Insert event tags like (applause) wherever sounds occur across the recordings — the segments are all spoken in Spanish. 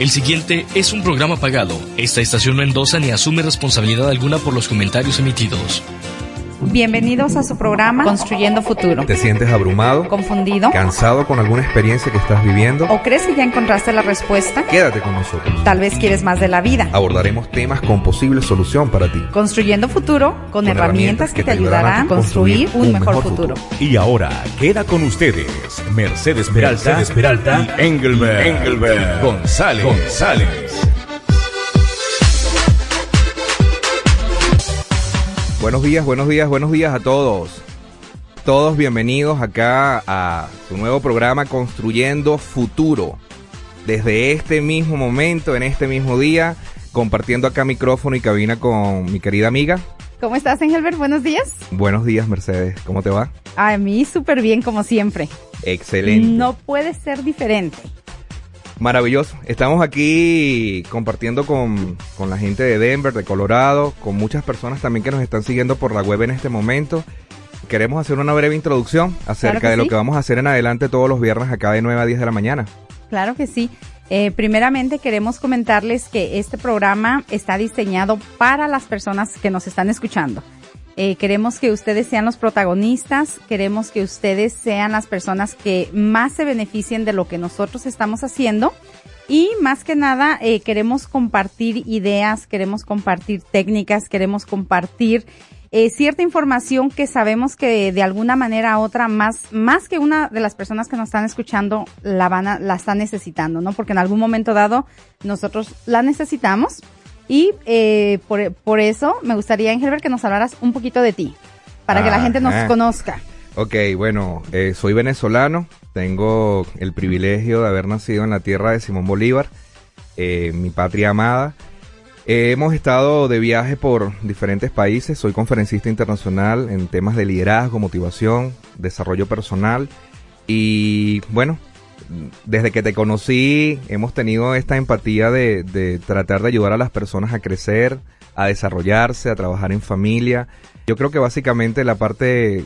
El siguiente es un programa pagado. Esta estación no endosa ni asume responsabilidad alguna por los comentarios emitidos. Bienvenidos a su programa Construyendo Futuro. ¿Te sientes abrumado? ¿Confundido? ¿Cansado con alguna experiencia que estás viviendo? ¿O crees que ya encontraste la respuesta? Quédate con nosotros. Tal vez quieres más de la vida. Abordaremos temas con posible solución para ti. Construyendo Futuro con, herramientas, que, te ayudarán a construir un, mejor, futuro. Y ahora queda con ustedes Mercedes Peralta, Mercedes Peralta y Engelbert, Engelbert González. González. Buenos días, buenos días, buenos días a todos. Todos bienvenidos acá a su nuevo programa Construyendo Futuro. Desde este mismo momento, en este mismo día, compartiendo acá micrófono y cabina con mi querida amiga. ¿Cómo estás, Engelbert? Buenos días. Buenos días, Mercedes. ¿Cómo te va? A mí súper bien, como siempre. Excelente. No puede ser diferente. Maravilloso. Estamos aquí compartiendo con, con, la gente de Denver, de Colorado, con muchas personas también que nos están siguiendo por la web en este momento. Queremos hacer una breve introducción acerca Claro de lo que vamos a hacer en adelante todos los viernes acá de 9 a 10 de la mañana. Claro que sí. Eh, primeramente queremos comentarles que este programa está diseñado para las personas que nos están escuchando. Eh, queremos que ustedes sean los protagonistas, queremos que ustedes sean las personas que más se beneficien de lo que nosotros estamos haciendo y más que nada eh, queremos compartir ideas, queremos compartir técnicas, queremos compartir eh, cierta información que sabemos que de alguna manera u otra más más que una de las personas que nos están escuchando la van a, la están necesitando, ¿no? Porque en algún momento dado nosotros la necesitamos y eh, por, por eso me gustaría, Engelbert, que nos hablaras un poquito de ti, para que la gente nos conozca. Ok, bueno, eh, soy venezolano, tengo el privilegio de haber nacido en la tierra de Simón Bolívar, eh, mi patria amada. Eh, hemos estado de viaje por diferentes países, soy conferencista internacional en temas de liderazgo, motivación, desarrollo personal y bueno, desde que te conocí hemos tenido esta empatía de, tratar de ayudar a las personas a crecer, a desarrollarse, a trabajar en familia. Yo creo que básicamente la parte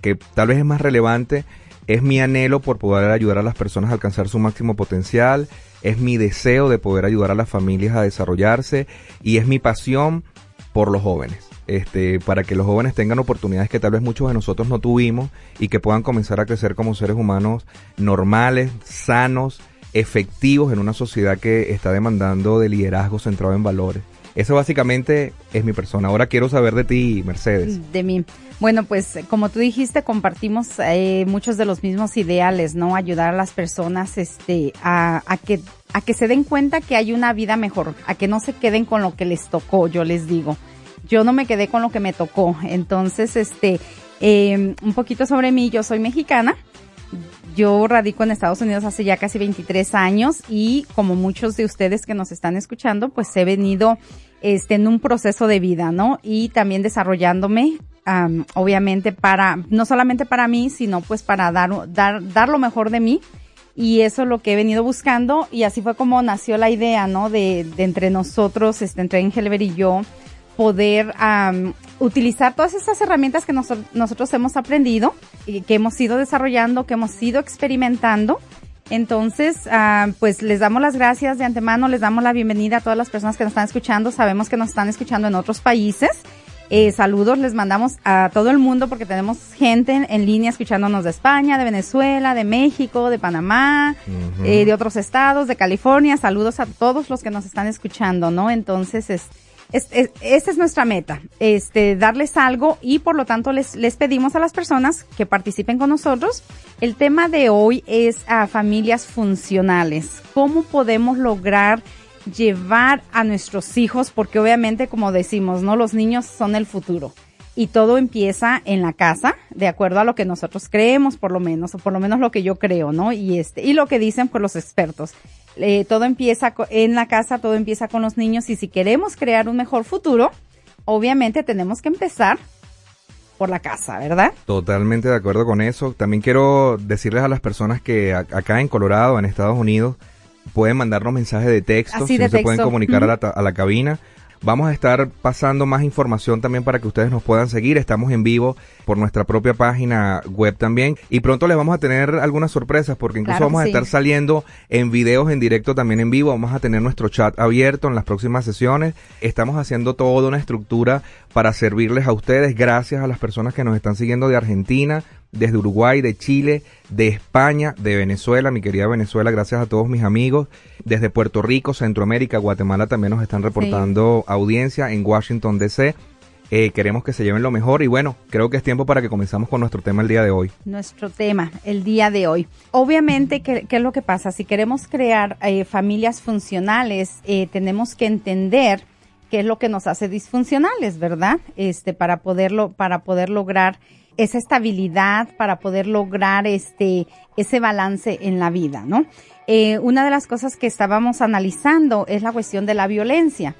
que tal vez es más relevante es mi anhelo por poder ayudar a las personas a alcanzar su máximo potencial, es mi deseo de poder ayudar a las familias a desarrollarse y es mi pasión por los jóvenes. Este, para que los jóvenes tengan oportunidades que tal vez muchos de nosotros no tuvimos y que puedan comenzar a crecer como seres humanos normales, sanos, efectivos en una sociedad que está demandando de liderazgo centrado en valores. Eso básicamente es mi persona. Ahora quiero saber de ti, Mercedes. De mí. Bueno, pues como tú dijiste, compartimos eh, muchos de los mismos ideales, ¿no? Ayudar a las personas, este, a, a que a que se den cuenta que hay una vida mejor, a que no se queden con lo que les tocó, yo les digo. Yo no me quedé con lo que me tocó. Entonces, este, eh, un poquito sobre mí, yo soy mexicana. Yo radico en Estados Unidos hace ya casi 23 años y como muchos de ustedes que nos están escuchando, pues he venido este, en un proceso de vida, ¿no? Y también desarrollándome, am, obviamente para, no solamente para mí, sino pues para dar, dar, dar lo mejor de mí. Y eso es lo que he venido buscando y así fue como nació la idea, ¿no? De, de entre nosotros, este, entre Engelbert y yo, poder am, utilizar todas estas herramientas que nos- nosotros hemos aprendido y que hemos ido desarrollando, que hemos ido experimentando. Entonces, ah, pues les damos las gracias de antemano, les damos la bienvenida a todas las personas que nos están escuchando. Sabemos que nos están escuchando en otros países. Eh, saludos les mandamos a todo el mundo porque tenemos gente en, en línea escuchándonos de España, de Venezuela, de México, de Panamá, Ujú. eh, de otros estados, de California. Saludos a todos los que nos están escuchando, ¿no? Entonces, es, es, es- esta es nuestra meta, este, darles algo y por lo tanto les, les pedimos a las personas que participen con nosotros. El tema de hoy es a familias funcionales. ¿Cómo podemos lograr llevar a nuestros hijos? Porque obviamente, como decimos, ¿no? Los niños son el futuro. Y todo empieza en la casa, de acuerdo a lo que nosotros creemos, por lo menos, o por lo menos lo que yo creo, ¿no? Y este, y lo que dicen pues los expertos. Eh, todo empieza en la casa, todo empieza con los niños, y si queremos crear un mejor futuro, obviamente tenemos que empezar por la casa, ¿verdad? Totalmente de acuerdo con eso. También quiero decirles a las personas que acá en Colorado, en Estados Unidos, pueden mandarnos mensajes de texto, Así si de no se pueden comunicar a, la, a la cabina. Vamos a estar pasando más información también para que ustedes nos puedan seguir. Estamos en vivo por nuestra propia página web también. Y pronto les vamos a tener algunas sorpresas porque incluso vamos a estar saliendo en videos en directo también en vivo. Vamos a tener nuestro chat abierto en las próximas sesiones. Estamos haciendo toda una estructura para servirles a ustedes. Gracias a las personas que nos están siguiendo de Argentina, desde Uruguay, de Chile, de España, de Venezuela, mi querida Venezuela, gracias a todos mis amigos, desde Puerto Rico, Centroamérica, Guatemala también nos están reportando audiencia en Washington DC. Eh, queremos que se lleven lo mejor y bueno, creo que es tiempo para que comenzamos con nuestro tema el día de hoy. Nuestro tema el día de hoy. Obviamente, ¿qué, es lo que pasa? Si queremos crear eh, familias funcionales, eh, tenemos que entender qué es lo que nos hace disfuncionales, ¿verdad? Este, para poderlo, para poder lograr esa estabilidad para poder lograr este, ese balance en la vida, ¿no? Eh, una de las cosas que estábamos analizando es la cuestión de la violencia.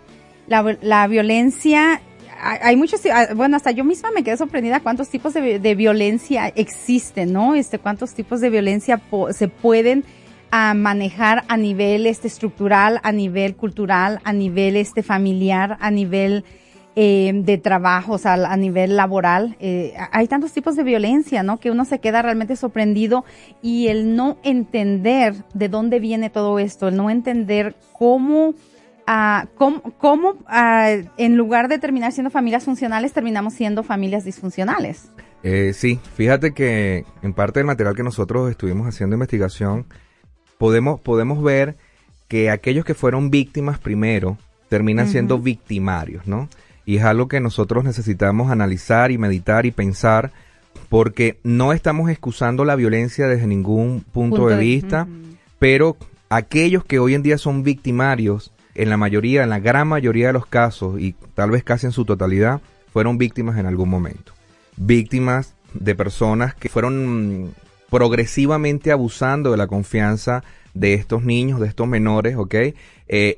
La, la violencia, hay, muchos, ah, bueno, hasta yo misma me quedé sorprendida cuántos tipos de, de violencia existen, ¿no? Este, cuántos tipos de violencia se pueden ah, manejar a nivel este estructural, a nivel cultural, a nivel este familiar, a nivel eh, de trabajos a nivel laboral. Eh, hay tantos tipos de violencia, ¿no? Que uno se queda realmente sorprendido y el no entender de dónde viene todo esto, el no entender cómo, ah, cómo, ah, en lugar de terminar siendo familias funcionales, terminamos siendo familias disfuncionales. Eh, sí, fíjate que en parte del material que nosotros estuvimos haciendo investigación, podemos, podemos ver que aquellos que fueron víctimas primero terminan siendo victimarios, ¿no? Y es algo que nosotros necesitamos analizar y meditar y pensar porque no estamos excusando la violencia desde ningún punto, de, vista, pero aquellos que hoy en día son victimarios, en la mayoría, en la gran mayoría de los casos y tal vez casi en su totalidad, fueron víctimas en algún momento. Víctimas de personas que fueron progresivamente abusando de la confianza de estos niños, de estos menores, ¿ok? Eh,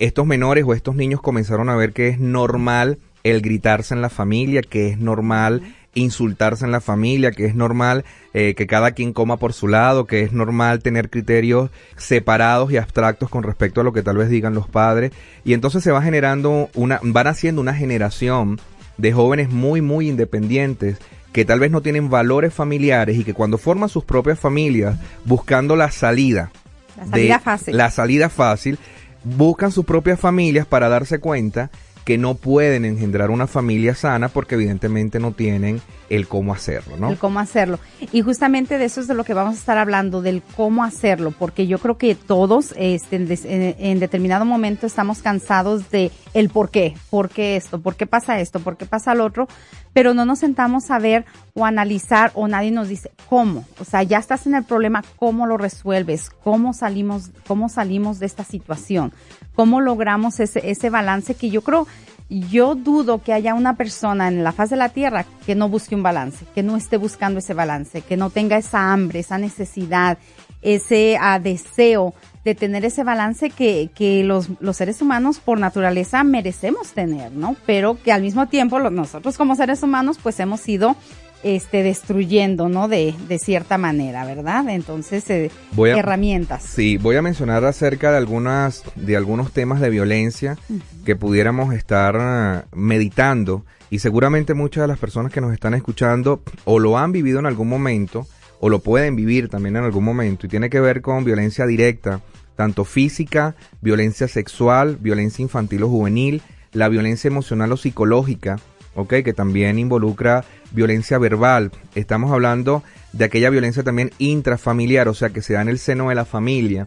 estos menores o estos niños comenzaron a ver que es normal el gritarse en la familia, que es normal insultarse en la familia, que es normal eh, que cada quien coma por su lado, que es normal tener criterios separados y abstractos con respecto a lo que tal vez digan los padres. Y entonces se va generando una, van haciendo una generación de jóvenes muy, muy independientes que tal vez no tienen valores familiares y que cuando forman sus propias familias buscando la salida, la salida fácil. La salida fácil, buscan sus propias familias para darse cuenta que no pueden engendrar una familia sana porque evidentemente no tienen el cómo hacerlo, ¿no? El cómo hacerlo. Y justamente de eso es de lo que vamos a estar hablando, del cómo hacerlo, porque yo creo que todos este, en, determinado momento estamos cansados de el por qué, por qué esto, por qué pasa esto, por qué pasa lo otro, pero no nos sentamos a ver o analizar o nadie nos dice cómo. O sea, ya estás en el problema, cómo lo resuelves, cómo salimos, cómo salimos de esta situación, cómo logramos ese, ese balance que yo creo yo dudo que haya una persona en la faz de la tierra que no busque un balance, que no esté buscando ese balance, que no tenga esa hambre, esa necesidad, ese ah, deseo de tener ese balance que, que los, los, seres humanos por naturaleza merecemos tener, ¿no? Pero que al mismo tiempo nosotros como seres humanos pues hemos sido este, destruyendo, ¿no? De, de cierta manera, ¿verdad? Entonces, eh, herramientas. Sí, voy a mencionar acerca de algunas, de algunos temas de violencia que pudiéramos estar ah, meditando y seguramente muchas de las personas que nos están escuchando o lo han vivido en algún momento o lo pueden vivir también en algún momento y tiene que ver con violencia directa, tanto física, violencia sexual, violencia infantil o juvenil, la violencia emocional o psicológica, ¿ok? Que también involucra violencia verbal. Estamos hablando de aquella violencia también intrafamiliar, o sea, que se da en el seno de la familia.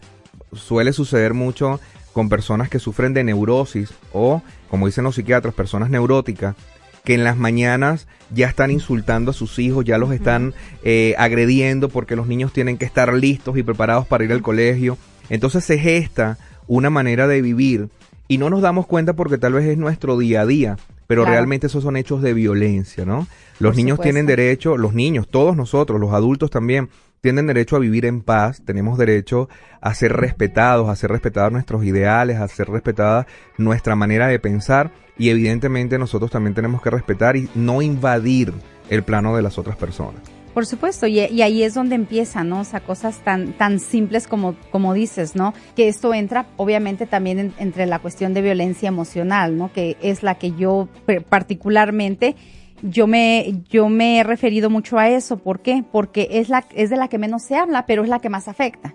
Suele suceder mucho con personas que sufren de neurosis o, como dicen los psiquiatras, personas neuróticas, que en las mañanas ya están insultando a sus hijos, ya los están eh, agrediendo porque los niños tienen que estar listos y preparados para ir al colegio. Entonces se gesta una manera de vivir y no nos damos cuenta porque tal vez es nuestro día a día pero realmente esos son hechos de violencia, ¿no? Los niños tienen derecho, los niños, todos nosotros, los adultos también, tienen derecho a vivir en paz, tenemos derecho a ser respetados, a ser respetados nuestros ideales, a ser respetada nuestra manera de pensar y evidentemente nosotros también tenemos que respetar y no invadir el plano de las otras personas. Por supuesto, y, ahí es donde empieza, ¿no? O sea, cosas tan, tan simples como, como dices, ¿no? Que esto entra obviamente también entre la cuestión de violencia emocional, ¿no? Que es la que yo particularmente, yo me, yo me he referido mucho a eso. ¿Por qué? Porque es la, es de la que menos se habla, pero es la que más afecta.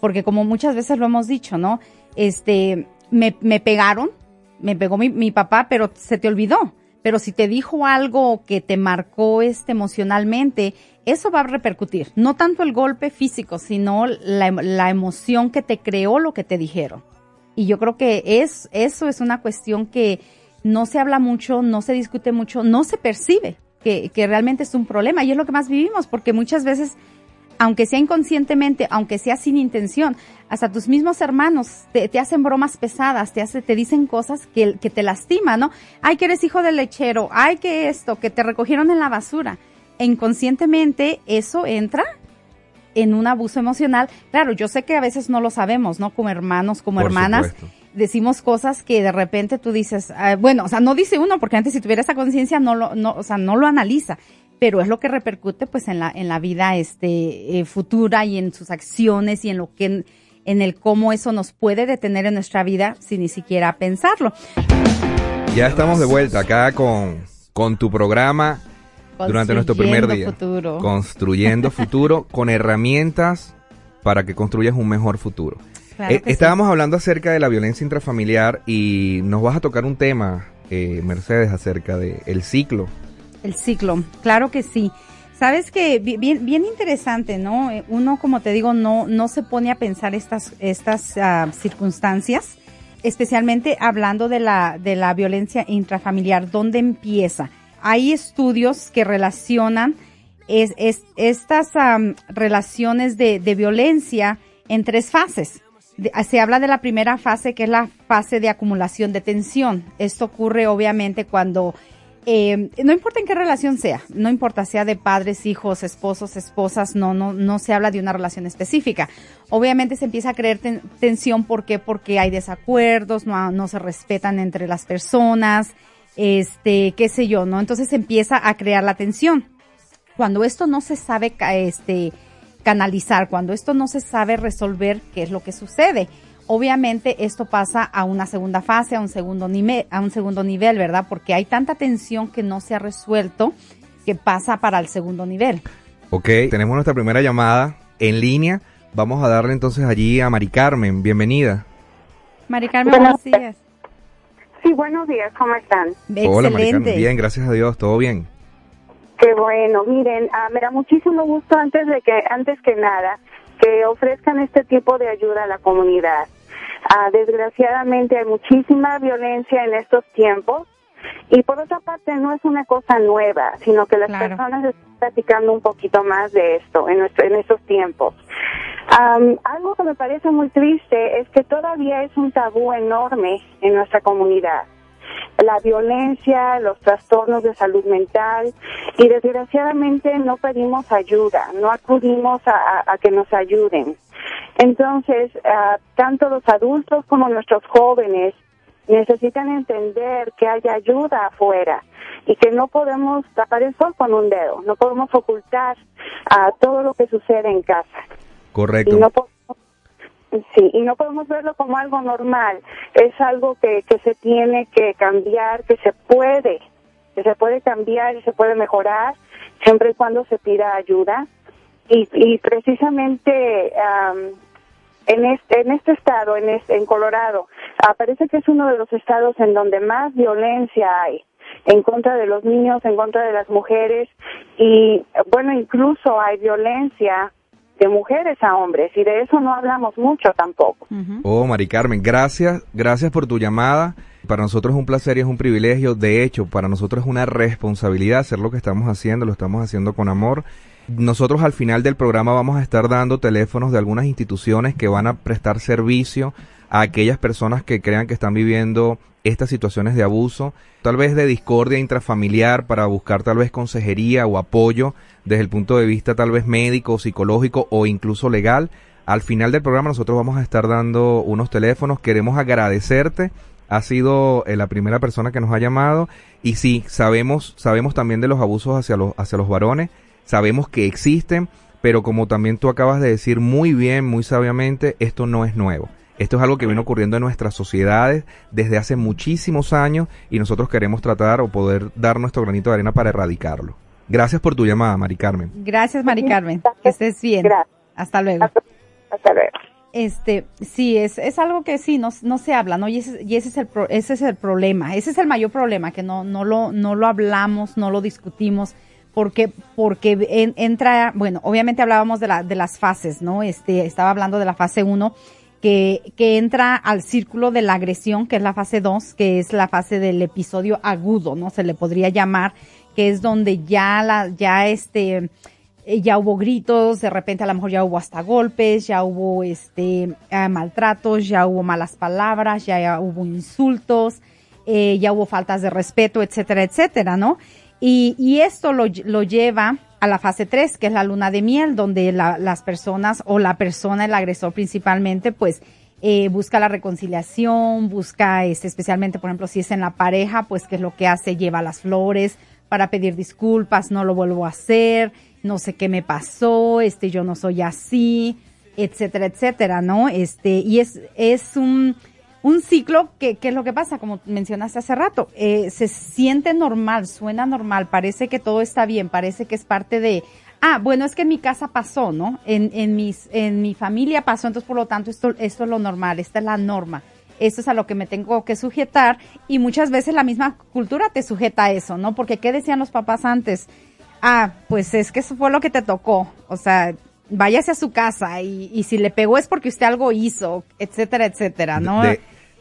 Porque como muchas veces lo hemos dicho, ¿no? Este, me, me pegaron, me pegó mi, mi papá, pero se te olvidó pero si te dijo algo que te marcó este emocionalmente, eso va a repercutir. No tanto el golpe físico, sino la, emoción que te creó lo que te dijeron. Y yo creo que es, eso es una cuestión que no se habla mucho, no se discute mucho, no se percibe que, que realmente es un problema. Y es lo que más vivimos, porque muchas veces aunque sea inconscientemente, aunque sea sin intención, hasta tus mismos hermanos te, hacen bromas pesadas, te, hace, te dicen cosas que, que, te lastiman, ¿no? Ay, que eres hijo del lechero, ay, que esto, que te recogieron en la basura. E inconscientemente eso entra en un abuso emocional. Claro, yo sé que a veces no lo sabemos, ¿no? Como hermanos, como hermanas. Decimos cosas que de repente tú dices, ah, bueno, o sea, no dice uno porque antes si tuviera esa conciencia no lo, no, o sea, no lo analiza pero es lo que repercute pues en la en la vida este eh, futura y en sus acciones y en lo que en, el cómo eso nos puede detener en nuestra vida sin ni siquiera pensarlo. Ya estamos de vuelta acá con con tu programa durante nuestro primer día. Futuro. Construyendo (laughs) futuro con herramientas para que construyas un mejor futuro. Eh, estábamos hablando acerca de la violencia intrafamiliar y nos vas a tocar un tema, eh, Mercedes, acerca del el ciclo el ciclo, claro que sí. Sabes que bien, bien interesante, ¿no? Eh, uno, como te digo, no, no se pone a pensar estas, estas ah, circunstancias, especialmente hablando de la, de la violencia intrafamiliar, ¿dónde empieza? Hay estudios que relacionan es, estas relaciones de, de, violencia en tres fases. se habla de la primera fase, que es la fase de acumulación de tensión. Esto ocurre obviamente cuando eh, no importa en qué relación sea, no importa sea de padres, hijos, esposos, esposas, no, no, no se habla de una relación específica. Obviamente se empieza a creer tensión, ¿por qué? Porque hay desacuerdos, no, no se respetan entre las personas, este, qué sé yo, ¿no? Entonces se empieza a crear la tensión. Cuando esto no se sabe, este, canalizar, cuando esto no se sabe resolver, ¿qué es lo que sucede? Obviamente esto pasa a una segunda fase, a un segundo nivel, a un segundo nivel, ¿verdad? Porque hay tanta tensión que no se ha resuelto que pasa para el segundo nivel. Ok, tenemos nuestra primera llamada en línea. Vamos a darle entonces allí a Mari Carmen. Bienvenida. Mari Carmen, buenos días. Sí, buenos días, ¿cómo están? Hola, Mari Carmen. Bien, gracias a Dios, todo bien. Qué bueno, miren, ah, me da muchísimo gusto antes de que, antes que nada, que ofrezcan este tipo de ayuda a la comunidad. Ah, desgraciadamente hay muchísima violencia en estos tiempos y por otra parte no es una cosa nueva, sino que las personas están platicando un poquito más de esto en, nuestro, en estos tiempos. algo que me parece muy triste es que todavía es un tabú enorme en nuestra comunidad. La violencia, los trastornos de salud mental y desgraciadamente no pedimos ayuda, no acudimos a que nos ayuden. Entonces, ah, tanto los adultos como nuestros jóvenes necesitan entender que hay ayuda afuera y que no podemos tapar el sol con un dedo, no podemos ocultar a todo lo que sucede en casa. Correcto. Y no sí, y no podemos verlo como algo normal, es algo que, que se tiene que cambiar, que se puede, que se puede cambiar y se puede mejorar siempre y cuando se pida ayuda. Y, y precisamente en este, en este estado, en, este, en Colorado, parece que es uno de los estados en donde más violencia hay en contra de los niños, en contra de las mujeres y bueno, incluso hay violencia de mujeres a hombres y de eso no hablamos mucho tampoco. Oh, Mari Carmen, gracias, gracias por tu llamada. Para nosotros es un placer y es un privilegio. De hecho, para nosotros es una responsabilidad hacer lo que estamos haciendo, lo estamos haciendo con amor nosotros al final del programa vamos a estar dando teléfonos de algunas instituciones que van a prestar servicio a aquellas personas que crean que están viviendo estas situaciones de abuso, tal vez de discordia intrafamiliar para buscar tal vez consejería o apoyo desde el punto de vista tal vez médico, psicológico o incluso legal. Al final del programa nosotros vamos a estar dando unos teléfonos. Queremos agradecerte. Ha sido eh, la primera persona que nos ha llamado y sí, sabemos, sabemos también de los abusos hacia los, hacia los varones sabemos que existen, pero como también tú acabas de decir muy bien, muy sabiamente, esto no es nuevo. Esto es algo que viene ocurriendo en nuestras sociedades desde hace muchísimos años y nosotros queremos tratar o poder dar nuestro granito de arena para erradicarlo. Gracias por tu llamada, Mari Carmen. Gracias, Mari Carmen. Que estés bien. Gracias. Hasta luego. Hasta luego. Este, sí, es, es algo que sí, no, no se habla, ¿no? Y ese, y ese es el pro- ese es el problema, ese es el mayor problema, que no, no lo, no lo hablamos, no lo discutimos, porque, porque en- entra, bueno, obviamente hablábamos de la, de las fases, ¿no? Este, estaba hablando de la fase 1, que, que entra al círculo de la agresión, que es la fase 2, que es la fase del episodio agudo, ¿no? Se le podría llamar, que es donde ya la, ya este, eh, ya hubo gritos, de repente a lo mejor ya hubo hasta golpes, ya hubo este eh, maltratos, ya hubo malas palabras, ya, hubo insultos, eh, ya hubo faltas de respeto, etcétera, etcétera, ¿no? Y, y esto lo, lo lleva a la fase 3, que es la luna de miel, donde la- las personas o la persona, el agresor principalmente, pues eh, busca la reconciliación, busca, este, especialmente, por ejemplo, si es en la pareja, pues qué es lo que hace, lleva las flores para pedir disculpas, no lo vuelvo a hacer, no sé qué me pasó, este, yo no soy así, etcétera, etcétera, ¿no? Este, y es, es un, un ciclo que, que es lo que pasa, como mencionaste hace rato, eh, se siente normal, suena normal, parece que todo está bien, parece que es parte de, ah, bueno, es que en mi casa pasó, ¿no? En, en mis, en mi familia pasó, entonces por lo tanto esto, esto es lo normal, esta es la norma. Esto es a lo que me tengo que sujetar y muchas veces la misma cultura te sujeta a eso, ¿no? Porque ¿qué decían los papás antes? Ah, pues es que eso fue lo que te tocó. O sea, váyase a su casa y, y si le pegó es porque usted algo hizo, etcétera, etcétera, ¿no?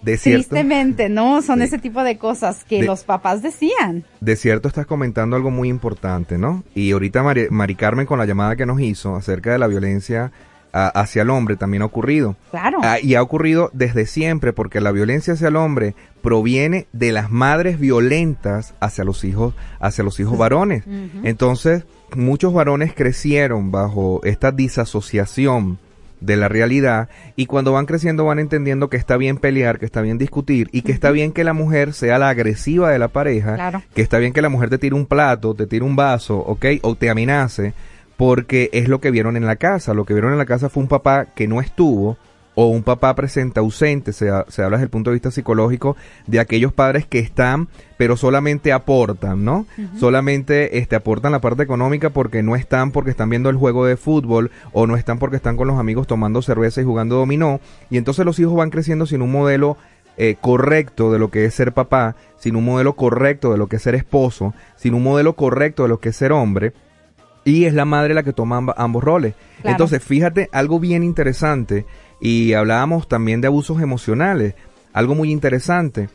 De cierto, Tristemente, ¿no? Son ese tipo de cosas que De- los papás decían. de cierto estás comentando algo muy importante, ¿no? Y ahorita Mari, Mari Carmen con la llamada que nos hizo acerca de la violencia hacia el hombre también ha ocurrido. Claro. Ah, y ha ocurrido desde siempre porque la violencia hacia el hombre proviene de las madres violentas hacia los hijos, hacia los hijos varones. Entonces, muchos varones crecieron bajo esta disasociación de la realidad y cuando van creciendo van entendiendo que está bien pelear, que está bien discutir y que está bien que la mujer sea la agresiva de la pareja, Claro. que está bien que la mujer te tire un plato, te tire un vaso, ¿ok? O te amenace porque es lo que vieron en la casa. Lo que vieron en la casa fue un papá que no estuvo o un papá presente ausente. Se, se habla desde el punto de vista psicológico de aquellos padres que están, pero solamente aportan, ¿no? Solamente este, aportan la parte económica porque no están porque están viendo el juego de fútbol o no están porque están con los amigos tomando cerveza y jugando dominó. Y entonces los hijos van creciendo sin un modelo eh, correcto de lo que es ser papá, sin un modelo correcto de lo que es ser esposo, sin un modelo correcto de lo que es ser hombre y es la madre la que toma ambos roles. Claro. Entonces, fíjate, algo bien interesante, y hablábamos también de abusos emocionales, algo muy interesante,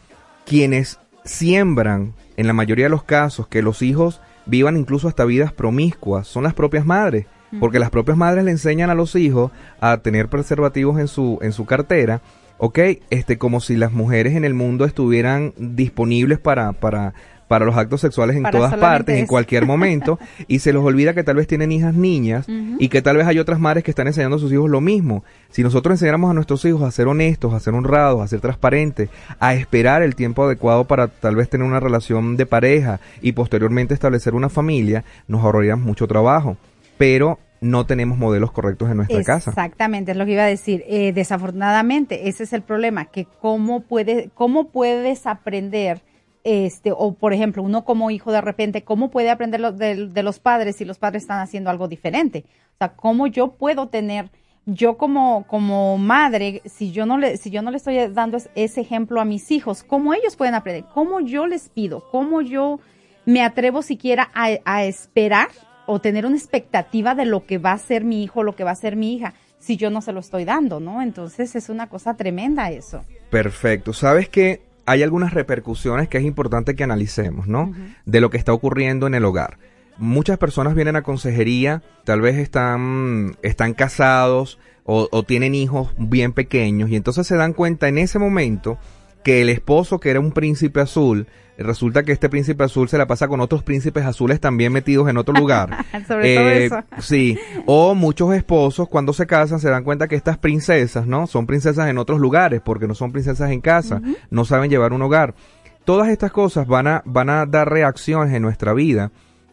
quienes siembran, en la mayoría de los casos, que los hijos vivan incluso hasta vidas promiscuas, son las propias madres, porque las propias madres le enseñan a los hijos a tener preservativos en su, en su cartera, ok, este, como si las mujeres en el mundo estuvieran disponibles para, para, para los actos sexuales en Para todas partes, en cualquier momento, (laughs) y se los olvida que tal vez tienen hijas niñas y que tal vez hay otras madres que están enseñando a sus hijos lo mismo. Si nosotros enseñáramos a nuestros hijos a ser honestos, a ser honrados, a ser transparentes, a esperar el tiempo adecuado para tal vez tener una relación de pareja y posteriormente establecer una familia, nos ahorraríamos mucho trabajo. Pero no tenemos modelos correctos en nuestra casa. Exactamente, es lo que iba a decir. Eh, desafortunadamente, ese es el problema, que cómo puede, cómo puedes aprender, este, o por ejemplo, uno como hijo de repente, cómo puede aprender lo- de, los padres si los padres están haciendo algo diferente. O sea, cómo yo puedo tener, yo como, como madre, si yo no le, si yo no le estoy dando es- ese ejemplo a mis hijos, cómo ellos pueden aprender, cómo yo les pido, cómo yo me atrevo siquiera a, a esperar o tener una expectativa de lo que va a ser mi hijo, lo que va a ser mi hija, si yo no se lo estoy dando, ¿no? Entonces es una cosa tremenda eso. Perfecto. Sabes que hay algunas repercusiones que es importante que analicemos, ¿no? De lo que está ocurriendo en el hogar. Muchas personas vienen a consejería, tal vez están, están casados o, o tienen hijos bien pequeños y entonces se dan cuenta en ese momento que el esposo que era un príncipe azul, resulta que este príncipe azul se la pasa con otros príncipes azules también metidos en otro lugar. (laughs) Sobre todo Eh, eso. Sí, o muchos esposos cuando se casan se dan cuenta que estas princesas, ¿no? Son princesas en otros lugares porque no son princesas en casa, no saben llevar un hogar. Todas estas cosas van a, van a dar reacciones en nuestra vida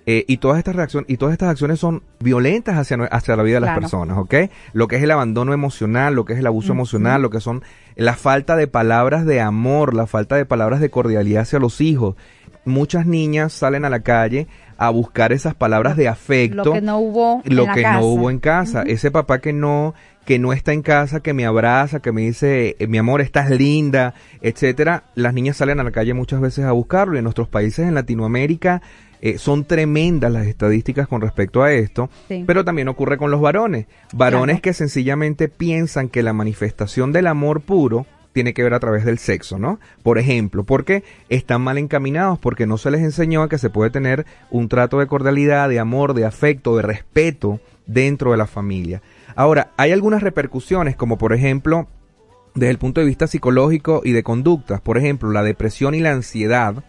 Eh, y todas estas reacciones y todas estas acciones son violentas hacia, hacia la vida de las personas, ¿ok? Lo que es el abandono emocional, lo que es el abuso emocional, lo que son la falta de palabras de amor, la falta de palabras de cordialidad hacia los hijos. Muchas niñas salen a la calle a buscar esas palabras de afecto. Lo que no hubo lo en que no hubo en casa. Ese papá que no que no está en casa, que me abraza, que me dice, eh, mi amor, estás linda, etcétera. Las niñas salen a la calle muchas veces a buscarlo y en nuestros países en Latinoamérica eh, son tremendas las estadísticas con respecto a esto, pero también ocurre con los varones. Varones que sencillamente piensan que la manifestación del amor puro tiene que ver a través del sexo, ¿no? Por ejemplo, porque están mal encaminados, porque no se les enseñó a que se puede tener un trato de cordialidad, de amor, de afecto, de respeto dentro de la familia. Ahora, hay algunas repercusiones, como por ejemplo, desde el punto de vista psicológico y de conductas, por ejemplo, la depresión y la ansiedad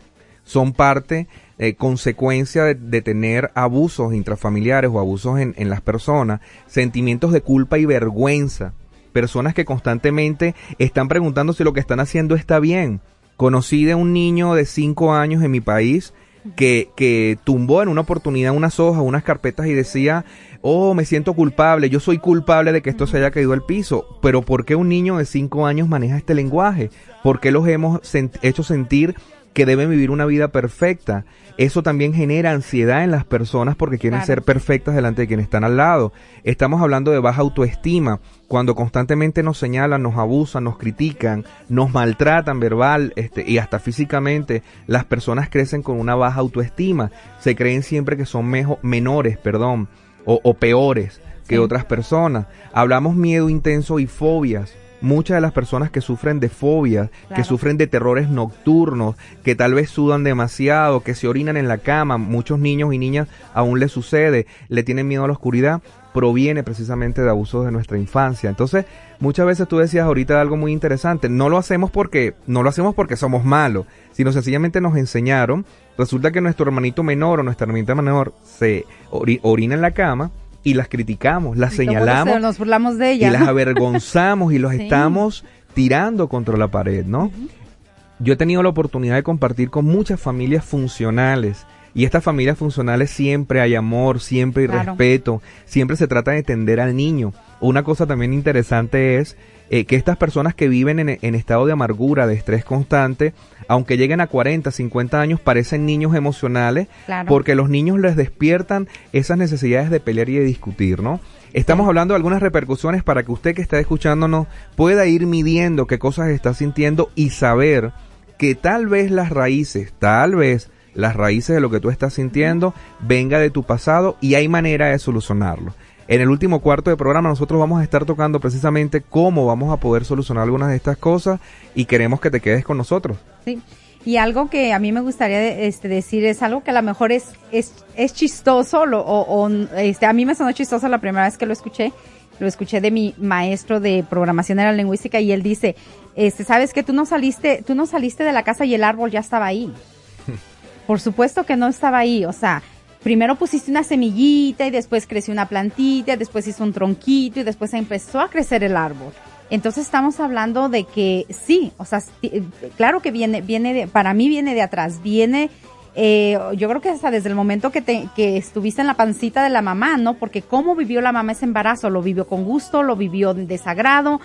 son parte eh, consecuencia de, tener abusos intrafamiliares o abusos en, en las personas, sentimientos de culpa y vergüenza, personas que constantemente están preguntando si lo que están haciendo está bien. Conocí de un niño de 5 años en mi país que, que tumbó en una oportunidad unas hojas, unas carpetas y decía, oh, me siento culpable, yo soy culpable de que esto se haya caído al piso. Pero ¿por qué un niño de 5 años maneja este lenguaje? ¿Por qué los hemos hecho sentir que deben vivir una vida perfecta. Eso también genera ansiedad en las personas porque quieren ser perfectas delante de quienes están al lado. Estamos hablando de baja autoestima, cuando constantemente nos señalan, nos abusan, nos critican, nos maltratan verbal este, y hasta físicamente, las personas crecen con una baja autoestima. Se creen siempre que son menores, perdón, o, peores que otras personas. Hablamos miedo intenso y fobias muchas de las personas que sufren de fobias, que sufren de terrores nocturnos, que tal vez sudan demasiado, que se orinan en la cama, muchos niños y niñas aún les sucede, le tienen miedo a la oscuridad, proviene precisamente de abusos de nuestra infancia. Entonces, muchas veces tú decías ahorita algo muy interesante, no lo hacemos porque no lo hacemos porque somos malos, sino sencillamente nos enseñaron, resulta que nuestro hermanito menor o nuestra hermanita menor se orina en la cama y las criticamos, las señalamos. Nos burlamos de ellas. Y las avergonzamos y los (laughs) estamos tirando contra la pared, ¿no? Yo he tenido la oportunidad de compartir con muchas familias funcionales. Y estas familias funcionales siempre hay amor, siempre hay respeto, siempre se trata de entender al niño. Una cosa también interesante es eh, que estas personas que viven en, estado de amargura, de estrés constante, aunque lleguen a 40, 50 años, parecen niños emocionales, porque los niños les despiertan esas necesidades de pelear y de discutir, ¿no? Estamos hablando de algunas repercusiones para que usted que está escuchándonos pueda ir midiendo qué cosas está sintiendo y saber que tal vez las raíces, tal vez las raíces de lo que tú estás sintiendo venga de tu pasado y hay manera de solucionarlo. En el último cuarto de programa nosotros vamos a estar tocando precisamente cómo vamos a poder solucionar algunas de estas cosas y queremos que te quedes con nosotros. Sí. Y algo que a mí me gustaría este, decir es algo que a lo mejor es, es, es chistoso o, este, a mí me sonó chistoso la primera vez que lo escuché. Lo escuché de mi maestro de programación de la lingüística y él dice, este, sabes que tú no saliste, tú no saliste de la casa y el árbol ya estaba ahí. (laughs) Por supuesto que no estaba ahí, o sea, primero pusiste una semillita y después creció una plantita, después hizo un tronquito y después empezó a crecer el árbol. Entonces estamos hablando de que sí, o sea, claro que viene, viene de, para mí viene de atrás, viene, eh, yo creo que hasta desde el momento que, te, que estuviste en la pancita de la mamá, ¿no? Porque cómo vivió la mamá ese embarazo, lo vivió con gusto, lo vivió desagrado,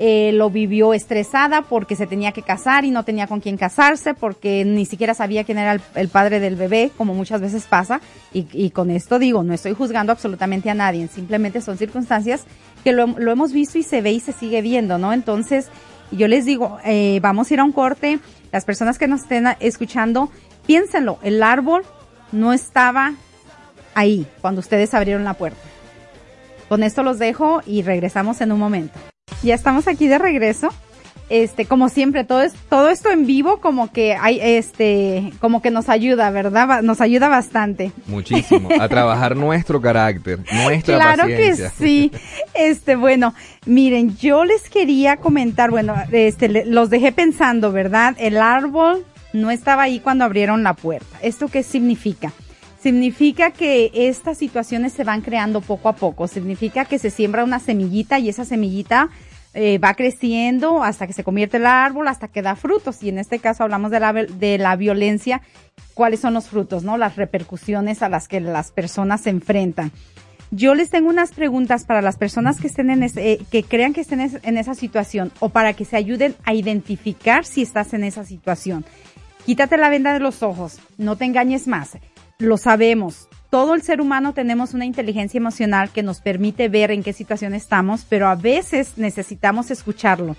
eh, lo vivió estresada porque se tenía que casar y no tenía con quién casarse, porque ni siquiera sabía quién era el, padre del bebé, como muchas veces pasa. Y, con esto digo, no estoy juzgando absolutamente a nadie, simplemente son circunstancias lo, hemos visto y se ve y se sigue viendo, ¿no? Entonces, yo les digo, eh, vamos a ir a un corte. Las personas que nos estén escuchando, piénsenlo, el árbol no estaba ahí cuando ustedes abrieron la puerta. Con esto los dejo y regresamos en un momento. Ya estamos aquí de regreso. Este, como siempre, todo es, todo esto en vivo como que hay, este, como que nos ayuda, ¿verdad? Nos ayuda bastante. Muchísimo. A (laughs) trabajar nuestro carácter, nuestra claro que sí. Este, bueno, miren, yo les quería comentar, bueno, este, los dejé pensando, ¿verdad? El árbol no estaba ahí cuando abrieron la puerta. ¿Esto qué significa? Significa que estas situaciones se van creando poco a poco. Significa que se siembra una semillita y esa semillita eh, va creciendo hasta que se convierte el árbol, hasta que da frutos. Y en este caso hablamos de la, de la violencia, cuáles son los frutos, ¿no? Las repercusiones a las que las personas se enfrentan. Yo les tengo unas preguntas para las personas que estén en ese, que crean que estén en esa situación o para que se ayuden a identificar si estás en esa situación. Quítate la venda de los ojos, no te engañes más. Lo sabemos, todo el ser humano tenemos una inteligencia emocional que nos permite ver en qué situación estamos, pero a veces necesitamos escucharlo.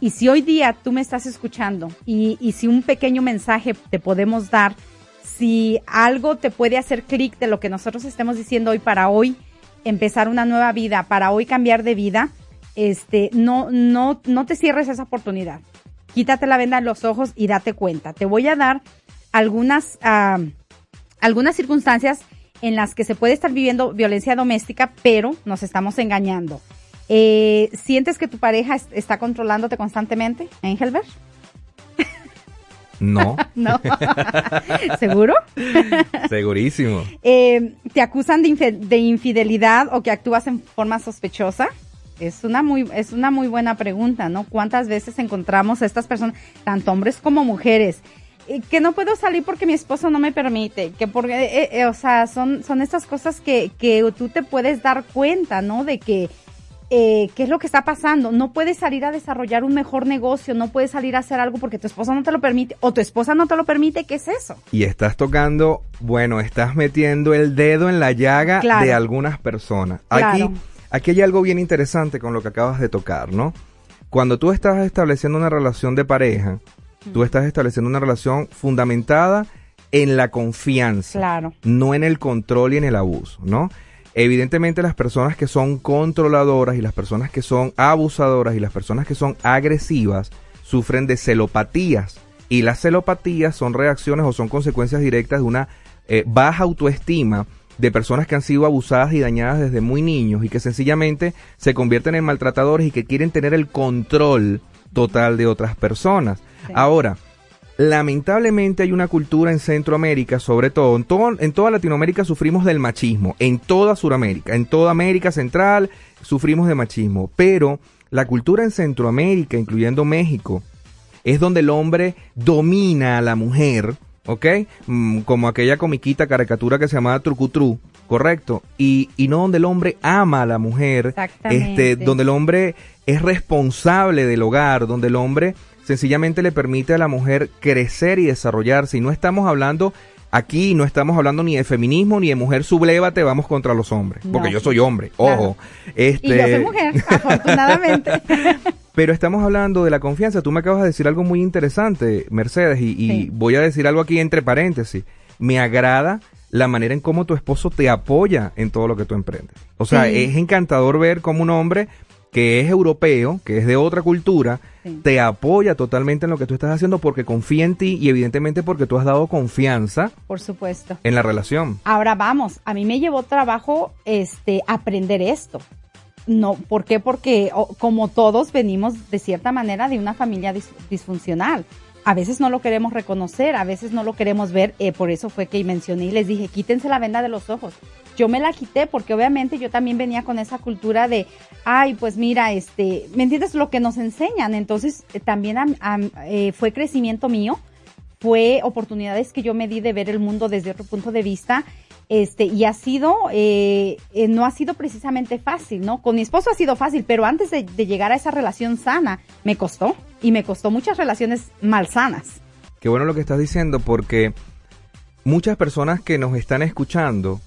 Y si hoy día tú me estás escuchando y, si un pequeño mensaje te podemos dar, si algo te puede hacer clic de lo que nosotros estemos diciendo hoy para hoy, empezar una nueva vida, para hoy cambiar de vida, este, no, no, no te cierres esa oportunidad. Quítate la venda de los ojos y date cuenta. Te voy a dar algunas, uh, algunas circunstancias en las que se puede estar viviendo violencia doméstica, pero nos estamos engañando. Eh, ¿Sientes que tu pareja está controlándote constantemente, Engelbert? No. (laughs) no. (laughs) ¿Seguro? (laughs) Segurísimo. Eh, ¿Te acusan de, de, infidelidad o que actúas en forma sospechosa? Es una muy, es una muy buena pregunta, ¿no? ¿Cuántas veces encontramos a estas personas, tanto hombres como mujeres, que no puedo salir porque mi esposo no me permite, que porque, eh, eh, o sea, son, son estas cosas que, que tú te puedes dar cuenta, ¿no? De que, eh, qué es lo que está pasando. No puedes salir a desarrollar un mejor negocio, no puedes salir a hacer algo porque tu esposa no te lo permite o tu esposa no te lo permite. ¿Qué es eso? Y estás tocando, bueno, estás metiendo el dedo en la llaga de algunas personas. Aquí, aquí hay algo bien interesante con lo que acabas de tocar, ¿no? Cuando tú estás estableciendo una relación de pareja, Tú estás estableciendo una relación fundamentada en la confianza, claro. no en el control y en el abuso, ¿no? Evidentemente las personas que son controladoras y las personas que son abusadoras y las personas que son agresivas sufren de celopatías y las celopatías son reacciones o son consecuencias directas de una eh, baja autoestima de personas que han sido abusadas y dañadas desde muy niños y que sencillamente se convierten en maltratadores y que quieren tener el control total de otras personas. Ahora, lamentablemente hay una cultura en Centroamérica, sobre todo, en, todo, en toda Latinoamérica sufrimos del machismo, en toda Sudamérica, en toda América Central sufrimos de machismo, pero la cultura en Centroamérica, incluyendo México, es donde el hombre domina a la mujer, ¿ok? Mm, como aquella comiquita caricatura que se llamaba Trucutru, correcto, y, y no donde el hombre ama a la mujer, este, donde el hombre es responsable del hogar, donde el hombre sencillamente le permite a la mujer crecer y desarrollarse. Y no estamos hablando aquí, no estamos hablando ni de feminismo ni de mujer sublévate, vamos contra los hombres. Porque yo soy hombre, ojo. Este... Y yo soy mujer, (laughs) afortunadamente. (laughs) Pero estamos hablando de la confianza. Tú me acabas de decir algo muy interesante, Mercedes, y, voy a decir algo aquí entre paréntesis. Me agrada la manera en cómo tu esposo te apoya en todo lo que tú emprendes. O sea, es encantador ver cómo un hombre que es europeo, que es de otra cultura, te apoya totalmente en lo que tú estás haciendo porque confía en ti y evidentemente porque tú has dado confianza. Por supuesto. En la relación. Ahora vamos, a mí me llevó trabajo este aprender esto. No, ¿por qué? Porque como todos venimos de cierta manera de una familia disfuncional a veces no lo queremos reconocer, a veces no lo queremos ver, eh, por eso fue que mencioné y les dije, quítense la venda de los ojos. Yo me la quité porque obviamente yo también venía con esa cultura de, ay, pues mira, este, ¿me entiendes lo que nos enseñan? Entonces eh, también eh, fue crecimiento mío, fue oportunidades que yo me di de ver el mundo desde otro punto de vista este, y ha sido, eh, no ha sido precisamente fácil, ¿no? Con mi esposo ha sido fácil, pero antes de, llegar a esa relación sana, me costó, y me costó muchas relaciones malsanas. Qué bueno lo que estás diciendo, porque muchas personas que nos están escuchando,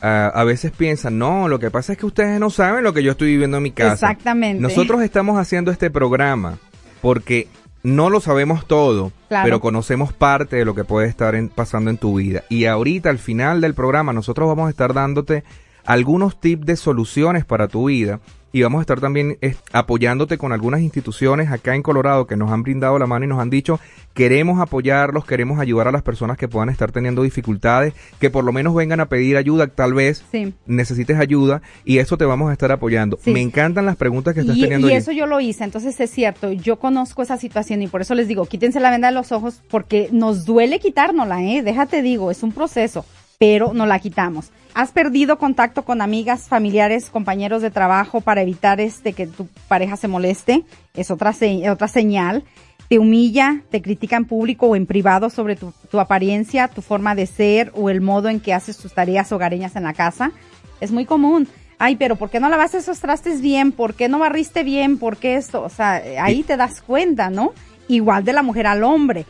a veces piensan, no, lo que pasa es que ustedes no saben lo que yo estoy viviendo en mi casa. Exactamente. Nosotros estamos haciendo este programa porque no lo sabemos todo, pero conocemos parte de lo que puede estar pasando en tu vida. Y ahorita, al final del programa, nosotros vamos a estar dándote algunos tips de soluciones para tu vida y vamos a estar también apoyándote con algunas instituciones acá en Colorado que nos han brindado la mano y nos han dicho queremos apoyarlos, queremos ayudar a las personas que puedan estar teniendo dificultades, que por lo menos vengan a pedir ayuda, tal vez necesites ayuda y eso te vamos a estar apoyando. Me encantan las preguntas que estás teniendo. Y eso yo lo hice, entonces es cierto, yo conozco esa situación y por eso les digo, quítense la venda de los ojos porque nos duele quitárnosla, ¿eh? Déjate digo, es un proceso pero no la quitamos. ¿Has perdido contacto con amigas, familiares, compañeros de trabajo para evitar este que tu pareja se moleste? Es otra, otra señal. Te humilla, te critica en público o en privado sobre tu, tu apariencia, tu forma de ser o el modo en que haces tus tareas hogareñas en la casa. Es muy común ay, pero ¿por qué no lavaste esos trastes bien? ¿Por qué no barriste bien? ¿Por qué esto? O sea, ahí te das cuenta, ¿no? Igual de la mujer al hombre.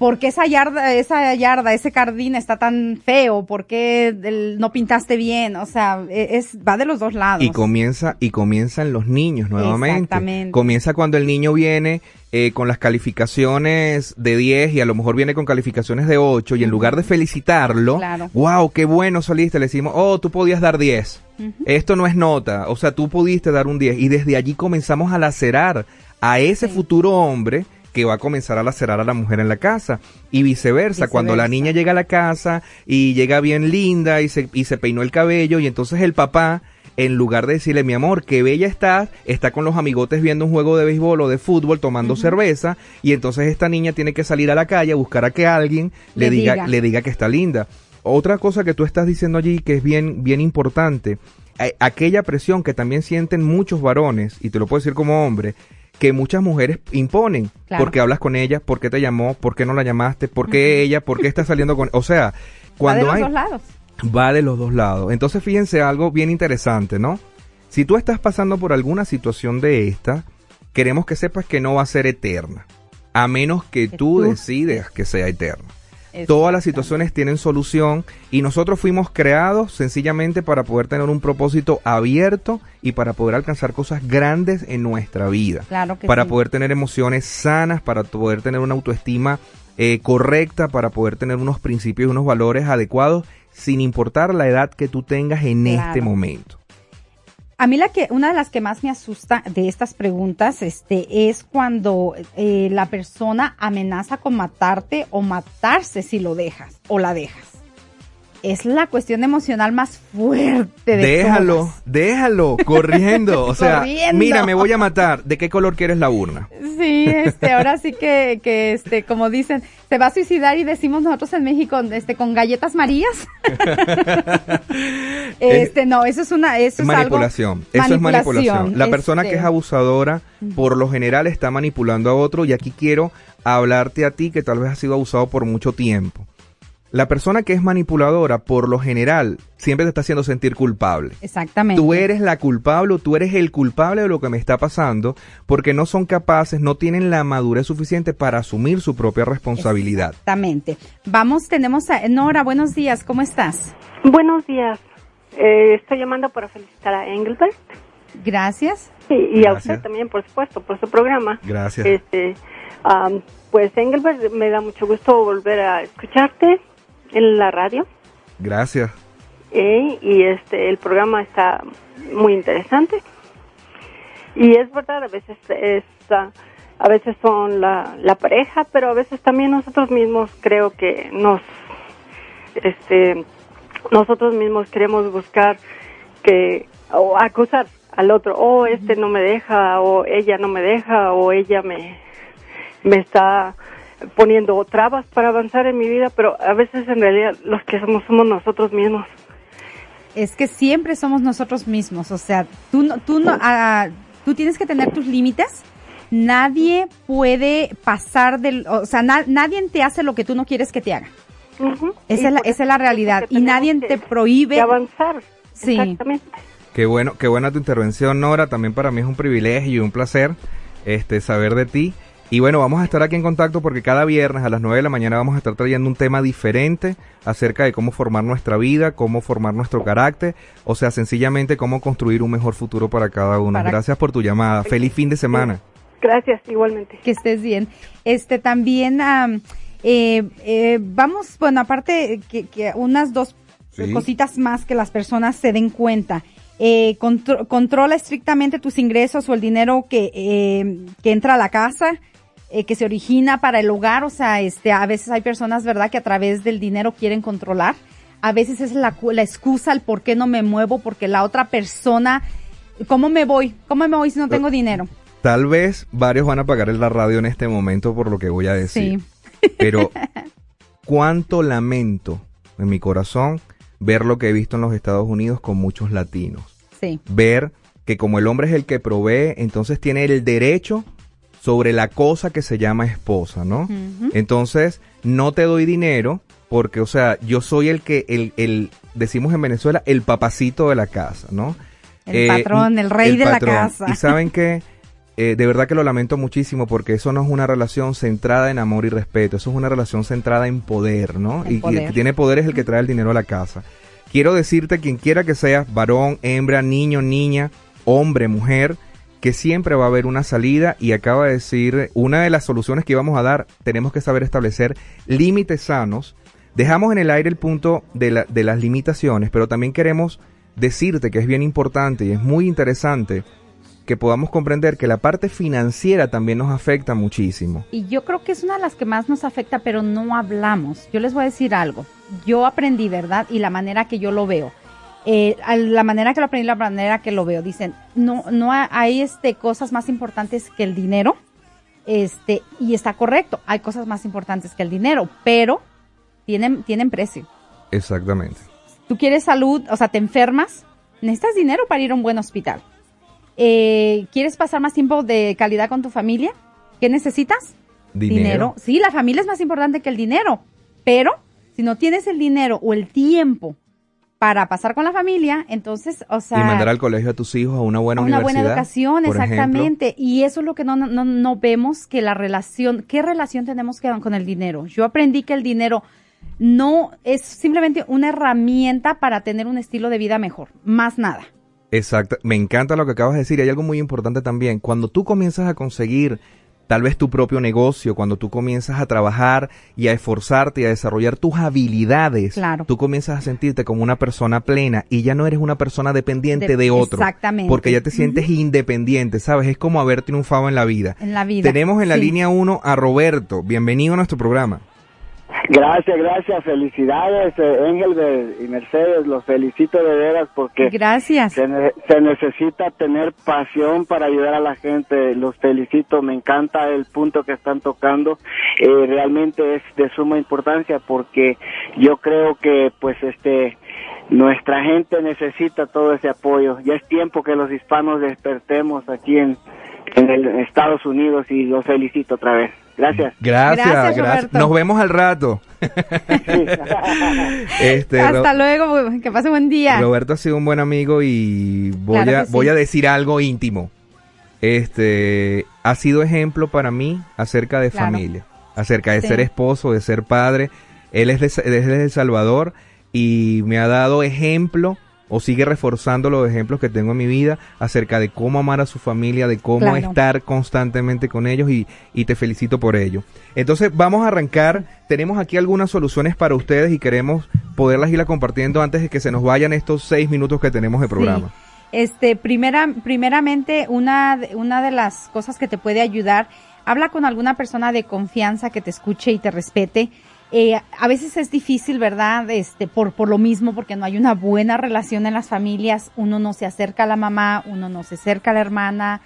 ¿Por qué esa yarda, esa yarda, ese jardín está tan feo? ¿Por qué no pintaste bien? O sea, e, es, va de los dos lados. Y comienza, y comienzan los niños nuevamente. Exactamente. Comienza cuando el niño viene eh, con las calificaciones de 10 y a lo mejor viene con calificaciones de 8 y en lugar de felicitarlo, claro. wow, qué bueno saliste, le decimos, oh, tú podías dar 10. Esto no es nota, o sea, tú pudiste dar un 10 y desde allí comenzamos a lacerar a ese futuro hombre que va a comenzar a lacerar a la mujer en la casa. Y viceversa, cuando la niña llega a la casa y llega bien linda y se, y se peinó el cabello y entonces el papá, en lugar de decirle, mi amor, qué bella estás, está con los amigotes viendo un juego de béisbol o de fútbol tomando cerveza y entonces esta niña tiene que salir a la calle a buscar a que alguien le, diga, le diga que está linda. Otra cosa que tú estás diciendo allí que es bien, bien importante, aquella presión que también sienten muchos varones, y te lo puedo decir como hombre, que muchas mujeres imponen. Porque hablas con ella, por qué te llamó, por qué no la llamaste, por qué ella, por qué está saliendo con... O sea, cuando va de los dos lados. Va de los dos lados. Entonces fíjense algo bien interesante, ¿no? Si tú estás pasando por alguna situación de esta, queremos que sepas que no va a ser eterna. A menos que, tú, decides que sea eterna. Todas las situaciones tienen solución y nosotros fuimos creados sencillamente para poder tener un propósito abierto y para poder alcanzar cosas grandes en nuestra vida. para poder tener emociones sanas, para poder tener una autoestima eh, correcta, para poder tener unos principios y unos valores adecuados sin importar la edad que tú tengas en este momento. A mí la que, una de las que más me asusta de estas preguntas, este, es cuando eh, la persona amenaza con matarte o matarse si lo dejas o la dejas es la cuestión emocional más fuerte de Déjalo, déjalo, (laughs) corriendo. O sea, mira, me voy a matar. ¿De qué color quieres la urna? Sí, este, ahora sí que, que, este, como dicen, se va a suicidar y decimos nosotros en México, este, con galletas marías. (laughs) este, no, eso es una, eso es manipulación. eso es manipulación. La persona que es este. abusadora, por lo general, está manipulando a otro y aquí quiero hablarte a ti que tal vez has sido abusado por mucho tiempo. La persona que es manipuladora, por lo general, siempre te está haciendo sentir culpable. Exactamente. Tú eres la culpable o tú eres el culpable de lo que me está pasando porque no son capaces, no tienen la madurez suficiente para asumir su propia responsabilidad. Exactamente. Vamos, tenemos a Nora, buenos días, ¿cómo estás? Buenos días. Eh, estoy llamando para felicitar a Engelbert. Gracias. y a usted también, por supuesto, por su programa. Gracias. Este, pues Engelbert, me da mucho gusto volver a escucharte en la radio. Gracias. y este el programa está muy interesante. Y es verdad, a veces es, a veces son la, la pareja, pero a veces también nosotros mismos creo que nos este nosotros mismos queremos buscar que o acusar al otro, o oh, este no me deja o ella no me deja o ella me me está poniendo trabas para avanzar en mi vida, pero a veces en realidad los que somos somos nosotros mismos. Es que siempre somos nosotros mismos, o sea, tú no, tú no, ah, tú tienes que tener tus límites. Nadie puede pasar del, o sea, nadie te hace lo que tú no quieres que te haga. esa, es la, esa, es la, realidad y nadie te prohíbe avanzar. Sí. Exactamente. Qué bueno, qué buena tu intervención, Nora. También para mí es un privilegio y un placer este saber de ti. Y bueno, vamos a estar aquí en contacto porque cada viernes a las 9 de la mañana vamos a estar trayendo un tema diferente acerca de cómo formar nuestra vida, cómo formar nuestro carácter, o sea, sencillamente cómo construir un mejor futuro para cada uno. Gracias por tu llamada. Feliz fin de semana. Gracias, igualmente. Que estés bien. Este también eh, eh, vamos, bueno, aparte que, unas dos cositas más que las personas se den cuenta. Eh, controla estrictamente tus ingresos o el dinero que, que entra a la casa eh, que se origina para el hogar, o sea, este, a veces hay personas, ¿verdad?, que a través del dinero quieren controlar. A veces es la, la excusa, el por qué no me muevo, porque la otra persona, ¿cómo me voy? ¿Cómo me voy si no tengo dinero? Tal vez varios van a pagar en la radio en este momento por lo que voy a decir. Sí. Pero, (laughs) ¿cuánto lamento en mi corazón ver lo que he visto en los Estados Unidos con muchos latinos. Sí. Ver que como el hombre es el que provee, entonces tiene el derecho sobre la cosa que se llama esposa, ¿no? Entonces, no te doy dinero porque, o sea, yo soy el que, el, el, decimos en Venezuela, el papacito de la casa, ¿no? El patrón, el rey de la casa. Y saben que, eh, de verdad que lo lamento muchísimo porque eso no es una relación centrada en amor y respeto, eso es una relación centrada en poder, ¿no? Y, el que tiene poder es el que trae el dinero a la casa. Quiero decirte, quien quiera que seas, varón, hembra, niño, niña, hombre, mujer, que siempre va a haber una salida y acaba de decir, una de las soluciones que íbamos a dar, tenemos que saber establecer límites sanos. Dejamos en el aire el punto de, la- de las limitaciones, pero también queremos decirte que es bien importante y es muy interesante que podamos comprender que la parte financiera también nos afecta muchísimo. Y yo creo que es una de las que más nos afecta, pero no hablamos. Yo les voy a decir algo. Yo aprendí, ¿verdad? Y la manera que yo lo veo. Eh, la manera que lo aprendí, la manera que lo veo. Dicen, no, no ha- hay este, cosas más importantes que el dinero. Este, y está correcto, hay cosas más importantes que el dinero, pero tienen, tienen precio. Exactamente. Tú quieres salud, o sea, te enfermas, necesitas dinero para ir a un buen hospital. Eh, ¿Quieres pasar más tiempo de calidad con tu familia? ¿Qué necesitas? Dinero. Sí, la familia es más importante que el dinero, pero si no tienes el dinero o el tiempo para pasar con la familia, entonces, o sea, y mandar al colegio a tus hijos a una buena a una buena educación, por ejemplo. exactamente. Y eso es lo que no, no, no vemos, que la relación, ¿qué relación tenemos que con el dinero? Yo aprendí que el dinero no es simplemente una herramienta para tener un estilo de vida mejor, más nada. Exacto, me encanta lo que acabas de decir. Hay algo muy importante también. Cuando tú comienzas a conseguir tal vez tu propio negocio, cuando tú comienzas a trabajar y a esforzarte y a desarrollar tus habilidades, Claro. tú comienzas a sentirte como una persona plena y ya no eres una persona dependiente de, De- otro. exactamente. Porque ya te sientes independiente, ¿sabes? Es como haber triunfado en la vida. En la vida. Tenemos en la Sí. línea 1 a Roberto. Bienvenido a nuestro programa. Gracias, gracias, felicidades, eh, Engelbert y Mercedes, los felicito de veras porque Gracias. se, ne- se necesita tener pasión para ayudar a la gente, los felicito, me encanta el punto que están tocando, eh, realmente es de suma importancia porque yo creo que pues este nuestra gente necesita todo ese apoyo, ya es tiempo que los hispanos despertemos aquí en, en el- Estados Unidos y los felicito otra vez. Gracias. Gracias, Gracias. Nos vemos al rato. (laughs) este, Ro- Hasta luego, que pase buen día. Roberto ha sido un buen amigo y voy, Claro a, sí. voy a decir algo íntimo. Este ha sido ejemplo para mí acerca de Claro. familia, acerca de Sí. ser esposo, de ser padre. Él es de, es de El Salvador y me ha dado ejemplo o sigue reforzando los ejemplos que tengo en mi vida acerca de cómo amar a su familia, de cómo Claro. estar constantemente con ellos y, y te felicito por ello. Entonces vamos a arrancar, tenemos aquí algunas soluciones para ustedes y queremos poderlas irlas compartiendo antes de que se nos vayan estos seis minutos que tenemos de programa. Este, primera, primeramente, una, una de las cosas que te puede ayudar, habla con alguna persona de confianza que te escuche y te respete. Eh, a veces es difícil, ¿verdad? Este, por, por lo mismo, porque no hay una buena relación en las familias. Uno no se acerca a la mamá, uno no se acerca a la hermana,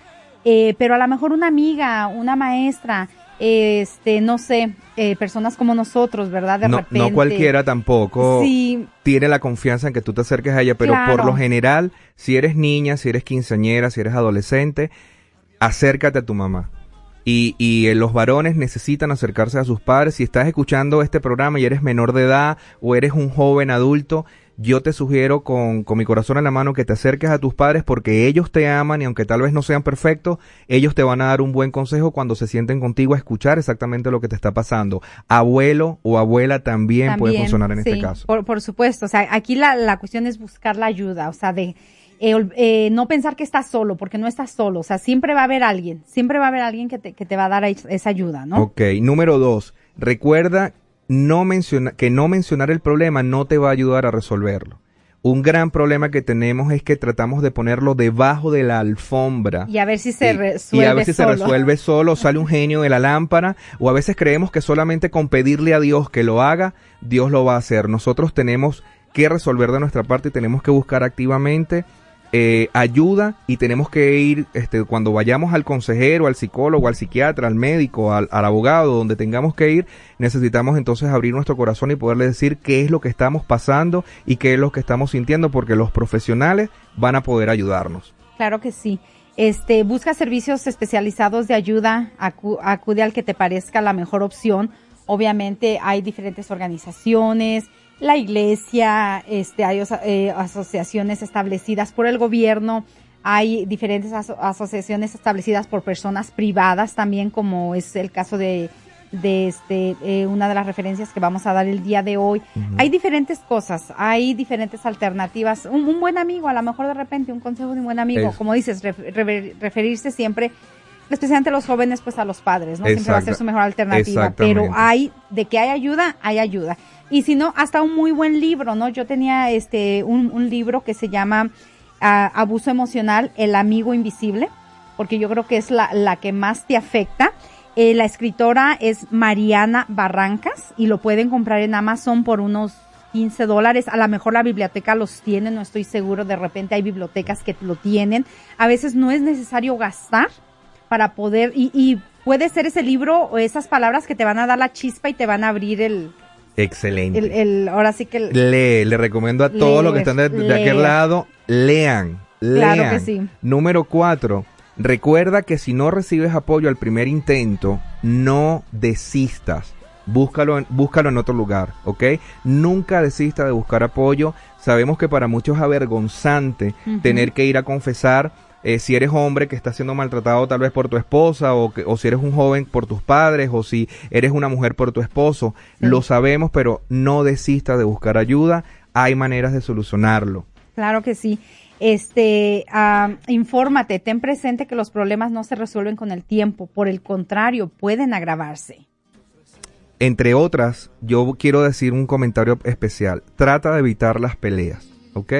eh, pero a lo mejor una amiga, una maestra, eh, este, no sé, eh, personas como nosotros, ¿verdad? De no, repente. no cualquiera tampoco Sí, tiene la confianza en que tú te acerques a ella, pero Claro. por lo general, si eres niña, si eres quinceañera, si eres adolescente, acércate a tu mamá. Y, y eh, los varones necesitan acercarse a sus padres. Si estás escuchando este programa y eres menor de edad o eres un joven adulto, yo te sugiero con, con mi corazón en la mano que te acerques a tus padres porque ellos te aman y aunque tal vez no sean perfectos, ellos te van a dar un buen consejo cuando se sienten contigo a escuchar exactamente lo que te está pasando. Abuelo o abuela también, puede funcionar en este caso. Por, por supuesto, o sea, aquí la, la cuestión es buscar la ayuda, o sea, de eh, eh, no pensar que estás solo, porque no estás solo, o sea, siempre va a haber alguien, siempre va a haber alguien que te, que te va a dar es- esa ayuda, ¿no? Ok, número dos, recuerda no menciona, que no mencionar el problema no te va a ayudar a resolverlo. Un gran problema que tenemos es que tratamos de ponerlo debajo de la alfombra. Y a ver si se Y- resuelve y a ver si solo. se resuelve solo, (laughs) sale un genio de la lámpara, o a veces creemos que solamente con pedirle a Dios que lo haga, Dios lo va a hacer. Nosotros tenemos que resolver de nuestra parte y tenemos que buscar activamente eh, ayuda y tenemos que ir, este, cuando vayamos al consejero, al psicólogo, al psiquiatra, al médico, al, abogado, donde tengamos que ir, necesitamos entonces abrir nuestro corazón y poderle decir qué es lo que estamos pasando y qué es lo que estamos sintiendo, porque los profesionales van a poder ayudarnos. Claro que sí. Este, busca servicios especializados de ayuda, acu acude al que te parezca la mejor opción. Obviamente hay diferentes organizaciones, la iglesia, este, hay eh, asociaciones establecidas por el gobierno, hay diferentes aso asociaciones establecidas por personas privadas también, como es el caso de, de este, eh, una de las referencias que vamos a dar el día de hoy. Uh -huh. Hay diferentes cosas, hay diferentes alternativas. Un, un, buen amigo, a lo mejor de repente un consejo de un buen amigo, es. como dices, refer referirse siempre especialmente los jóvenes, pues a los padres, ¿no? Siempre va a ser su mejor alternativa. Pero hay, de que hay ayuda, hay ayuda. Y si no, hasta un muy buen libro, ¿no? Yo tenía este, un, un libro que se llama uh, Abuso Emocional, El Amigo Invisible, porque yo creo que es la, la que más te afecta. Eh, la escritora es Mariana Barrancas y lo pueden comprar en Amazon por unos 15 dólares. A lo mejor la biblioteca los tiene, no estoy seguro. De repente hay bibliotecas que lo tienen. A veces no es necesario gastar para poder, y, y puede ser ese libro o esas palabras que te van a dar la chispa y te van a abrir el, Excelente. El, el, ahora sí que... El, lee, le recomiendo a todos los que están de, de, aquel lado, lean, lean. Claro que sí. Número cuatro, recuerda que si no recibes apoyo al primer intento, no desistas. Búscalo en, búscalo en otro lugar, ¿ok? Nunca desista de buscar apoyo. Sabemos que para muchos es avergonzante uh -huh. tener que ir a confesar eh, si eres hombre que está siendo maltratado tal vez por tu esposa o, que, o si eres un joven por tus padres o si eres una mujer por tu esposo, sí. lo sabemos, pero no desista de buscar ayuda, hay maneras de solucionarlo. Claro que sí. Este, uh, infórmate, ten presente que los problemas no se resuelven con el tiempo, por el contrario, pueden agravarse. Entre otras, yo quiero decir un comentario especial. Trata de evitar las peleas, ¿ok?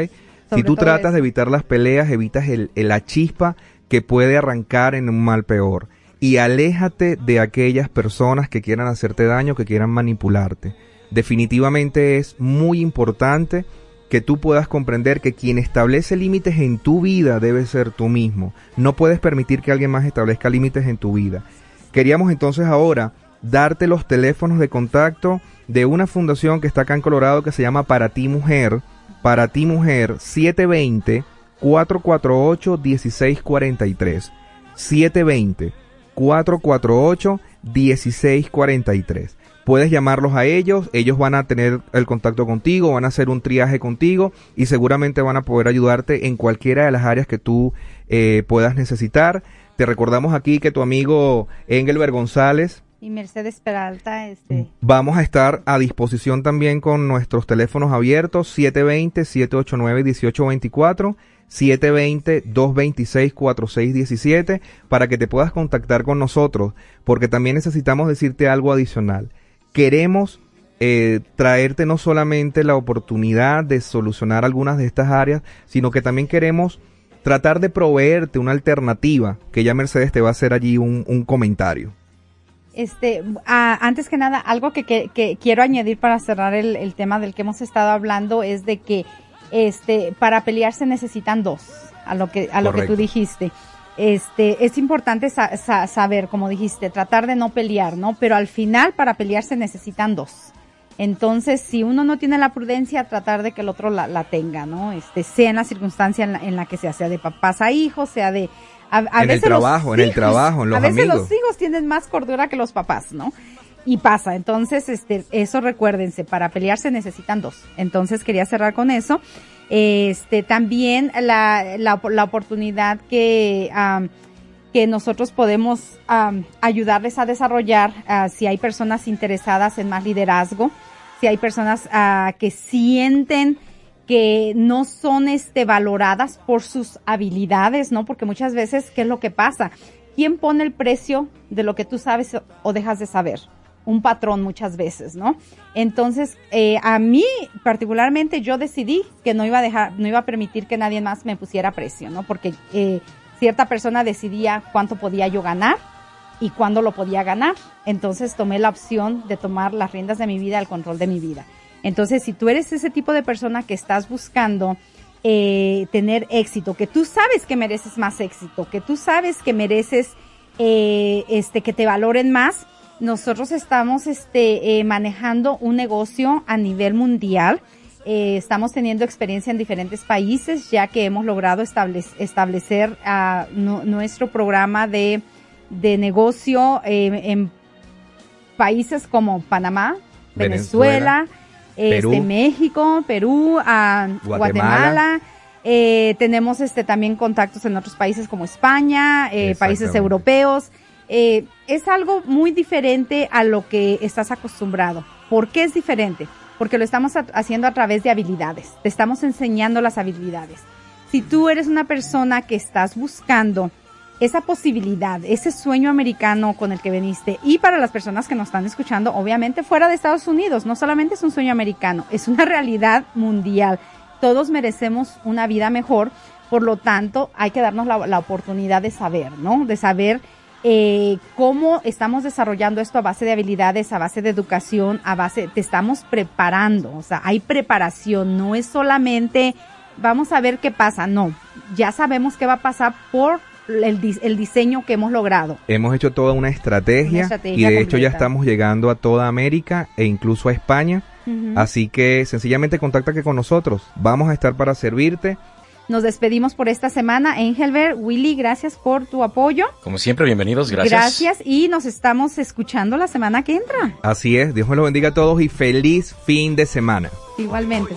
Si tú tratas eso. de evitar las peleas, evitas el, el, la chispa que puede arrancar en un mal peor. Y aléjate de aquellas personas que quieran hacerte daño, que quieran manipularte. Definitivamente es muy importante que tú puedas comprender que quien establece límites en tu vida debe ser tú mismo. No puedes permitir que alguien más establezca límites en tu vida. Queríamos entonces ahora darte los teléfonos de contacto de una fundación que está acá en Colorado que se llama Para Ti Mujer para ti mujer 720 448 1643 720 448 1643 puedes llamarlos a ellos, ellos van a tener el contacto contigo, van a hacer un triaje contigo y seguramente van a poder ayudarte en cualquiera de las áreas que tú eh, puedas necesitar. Te recordamos aquí que tu amigo Engelbert González y Mercedes Peralta. Este. Vamos a estar a disposición también con nuestros teléfonos abiertos 720-789-1824, 720-226-4617 para que te puedas contactar con nosotros porque también necesitamos decirte algo adicional. Queremos eh, traerte no solamente la oportunidad de solucionar algunas de estas áreas, sino que también queremos tratar de proveerte una alternativa que ya Mercedes te va a hacer allí un, un comentario. Este, ah, antes que nada, algo que, que, que quiero añadir para cerrar el, el, tema del que hemos estado hablando es de que, este, para pelear se necesitan dos, a lo que, a lo que tú dijiste. Este, es importante sa sa saber, como dijiste, tratar de no pelear, ¿no? Pero al final, para pelear se necesitan dos. Entonces, si uno no tiene la prudencia, tratar de que el otro la, la tenga, ¿no? Este, sea en la circunstancia en la, en la que sea, sea de papás a hijos, sea de, a, a en veces el trabajo, los en el trabajo, en los A veces amigos. los hijos tienen más cordura que los papás, ¿no? Y pasa, entonces, este, eso recuérdense, para pelear se necesitan dos. Entonces quería cerrar con eso. Este, también la, la, la oportunidad que, um, que nosotros podemos um, ayudarles a desarrollar uh, si hay personas interesadas en más liderazgo, si hay personas uh, que sienten que no son este valoradas por sus habilidades, ¿no? Porque muchas veces, ¿qué es lo que pasa? ¿Quién pone el precio de lo que tú sabes o dejas de saber? Un patrón muchas veces, ¿no? Entonces, eh, a mí particularmente yo decidí que no iba a dejar, no iba a permitir que nadie más me pusiera precio, ¿no? Porque eh, cierta persona decidía cuánto podía yo ganar y cuándo lo podía ganar. Entonces tomé la opción de tomar las riendas de mi vida, el control de mi vida. Entonces, si tú eres ese tipo de persona que estás buscando eh, tener éxito, que tú sabes que mereces más éxito, que tú sabes que mereces eh, este que te valoren más. Nosotros estamos este eh, manejando un negocio a nivel mundial. Eh, estamos teniendo experiencia en diferentes países ya que hemos logrado establec establecer uh, nuestro programa de, de negocio eh, en países como Panamá, Venezuela, Venezuela este, México, Perú, a Guatemala. Guatemala. Eh, tenemos este también contactos en otros países como España, eh, países europeos. Eh, es algo muy diferente a lo que estás acostumbrado. ¿Por qué es diferente? Porque lo estamos haciendo a través de habilidades. Te estamos enseñando las habilidades. Si tú eres una persona que estás buscando esa posibilidad, ese sueño americano con el que veniste. Y para las personas que nos están escuchando, obviamente fuera de Estados Unidos, no solamente es un sueño americano, es una realidad mundial. Todos merecemos una vida mejor, por lo tanto hay que darnos la, la oportunidad de saber, ¿no? De saber eh, cómo estamos desarrollando esto a base de habilidades, a base de educación, a base, te estamos preparando, o sea, hay preparación, no es solamente vamos a ver qué pasa, no, ya sabemos qué va a pasar por el, el, diseño que hemos logrado. Hemos hecho toda una estrategia, una estrategia y de completa. hecho ya estamos llegando a toda América e incluso a España. Uh -huh. Así que sencillamente contáctate con nosotros. Vamos a estar para servirte. Nos despedimos por esta semana. Engelbert, Willy, gracias por tu apoyo. Como siempre, bienvenidos, gracias. Gracias y nos estamos escuchando la semana que entra. Así es, Dios me lo bendiga a todos y feliz fin de semana. Igualmente.